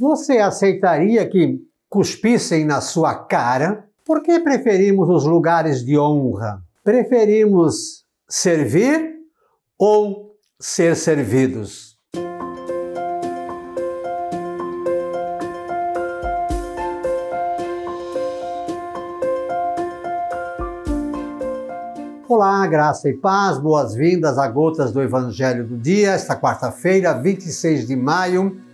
Você aceitaria que cuspissem na sua cara? Por que preferimos os lugares de honra? Preferimos servir ou ser servidos? Olá, graça e paz, boas-vindas a Gotas do Evangelho do Dia, esta quarta-feira, 26 de maio.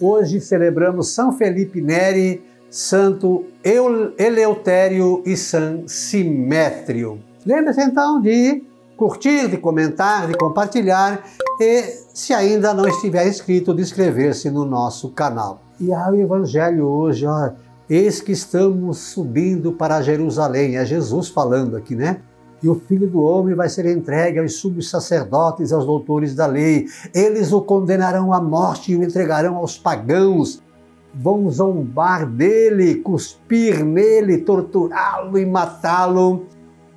Hoje celebramos São Felipe Neri, Santo Eleutério e São Simétrio. Lembre-se então de curtir, de comentar, de compartilhar e, se ainda não estiver inscrito, de inscrever-se no nosso canal. E há o Evangelho hoje, ó, eis que estamos subindo para Jerusalém, é Jesus falando aqui, né? E o filho do homem vai ser entregue aos sumos sacerdotes e aos doutores da lei. Eles o condenarão à morte e o entregarão aos pagãos. Vão zombar dele, cuspir nele, torturá-lo e matá-lo.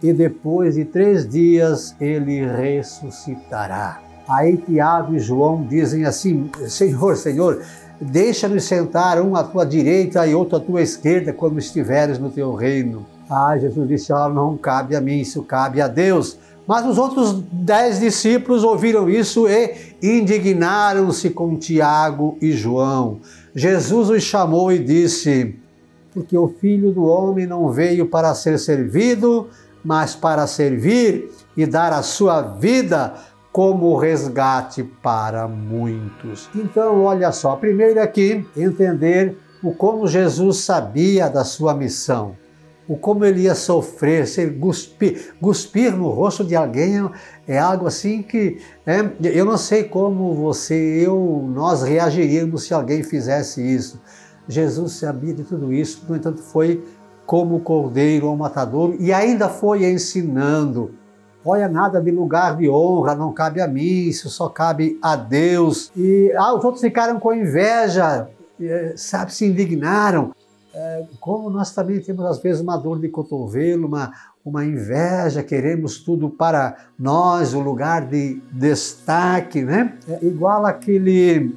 E depois de três dias ele ressuscitará. Aí Tiago e João dizem assim: Senhor, Senhor, deixa-nos sentar um à tua direita e outro à tua esquerda quando estiveres no teu reino. Ah, Jesus disse: oh, não cabe a mim, isso cabe a Deus. Mas os outros dez discípulos ouviram isso e indignaram-se com Tiago e João. Jesus os chamou e disse: Porque o filho do homem não veio para ser servido, mas para servir e dar a sua vida como resgate para muitos. Então, olha só, primeiro aqui, entender o como Jesus sabia da sua missão o como ele ia sofrer, se cuspir, cuspir no rosto de alguém é algo assim que é, eu não sei como você, eu, nós reagiríamos se alguém fizesse isso. Jesus sabia de tudo isso, no entanto, foi como cordeiro ao matador e ainda foi ensinando. Olha, nada de lugar de honra, não cabe a mim, isso só cabe a Deus. E ah, os outros ficaram com inveja, eh, sabe, se indignaram é, como nós também temos às vezes uma dor de cotovelo, uma, uma inveja, queremos tudo para nós, o lugar de destaque, né? É igual aquele,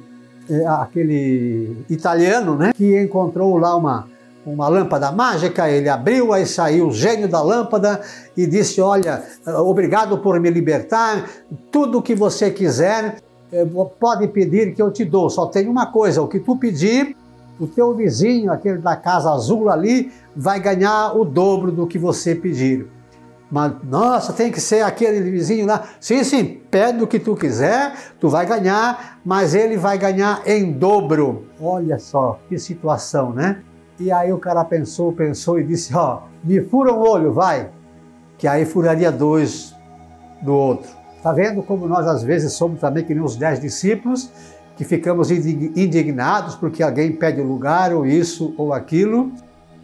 é, aquele italiano, né? Que encontrou lá uma, uma lâmpada mágica, ele abriu, aí saiu o gênio da lâmpada e disse: Olha, obrigado por me libertar, tudo o que você quiser, é, pode pedir que eu te dou, só tem uma coisa: o que tu pedir o teu vizinho, aquele da casa azul ali, vai ganhar o dobro do que você pedir. Mas, nossa, tem que ser aquele vizinho lá. Sim, sim, pede o que tu quiser, tu vai ganhar, mas ele vai ganhar em dobro. Olha só que situação, né? E aí o cara pensou, pensou e disse: Ó, me fura um olho, vai. Que aí furaria dois do outro. Tá vendo como nós às vezes somos também que nem os dez discípulos que ficamos indignados porque alguém pede o lugar ou isso ou aquilo,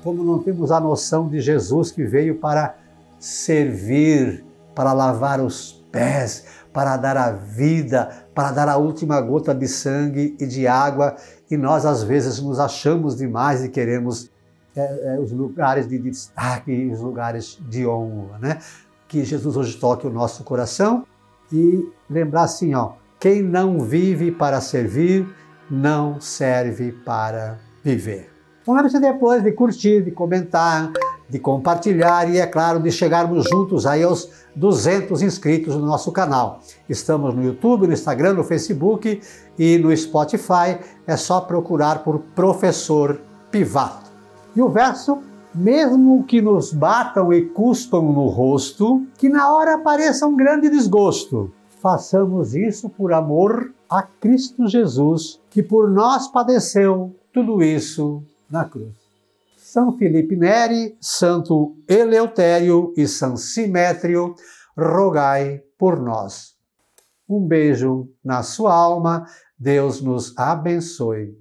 como não temos a noção de Jesus que veio para servir, para lavar os pés, para dar a vida, para dar a última gota de sangue e de água, e nós às vezes nos achamos demais e queremos é, é, os lugares de destaque, os lugares de honra, né? Que Jesus hoje toque o nosso coração e lembrar assim, ó, quem não vive para servir, não serve para viver. Então lembre-se depois de curtir, de comentar, de compartilhar e, é claro, de chegarmos juntos aí aos 200 inscritos no nosso canal. Estamos no YouTube, no Instagram, no Facebook e no Spotify. É só procurar por Professor Pivato. E o verso mesmo que nos batam e cuspam no rosto, que na hora pareça um grande desgosto, façamos isso por amor a Cristo Jesus, que por nós padeceu tudo isso na cruz. São Felipe Neri, Santo Eleutério e São Simétrio, rogai por nós. Um beijo na sua alma, Deus nos abençoe.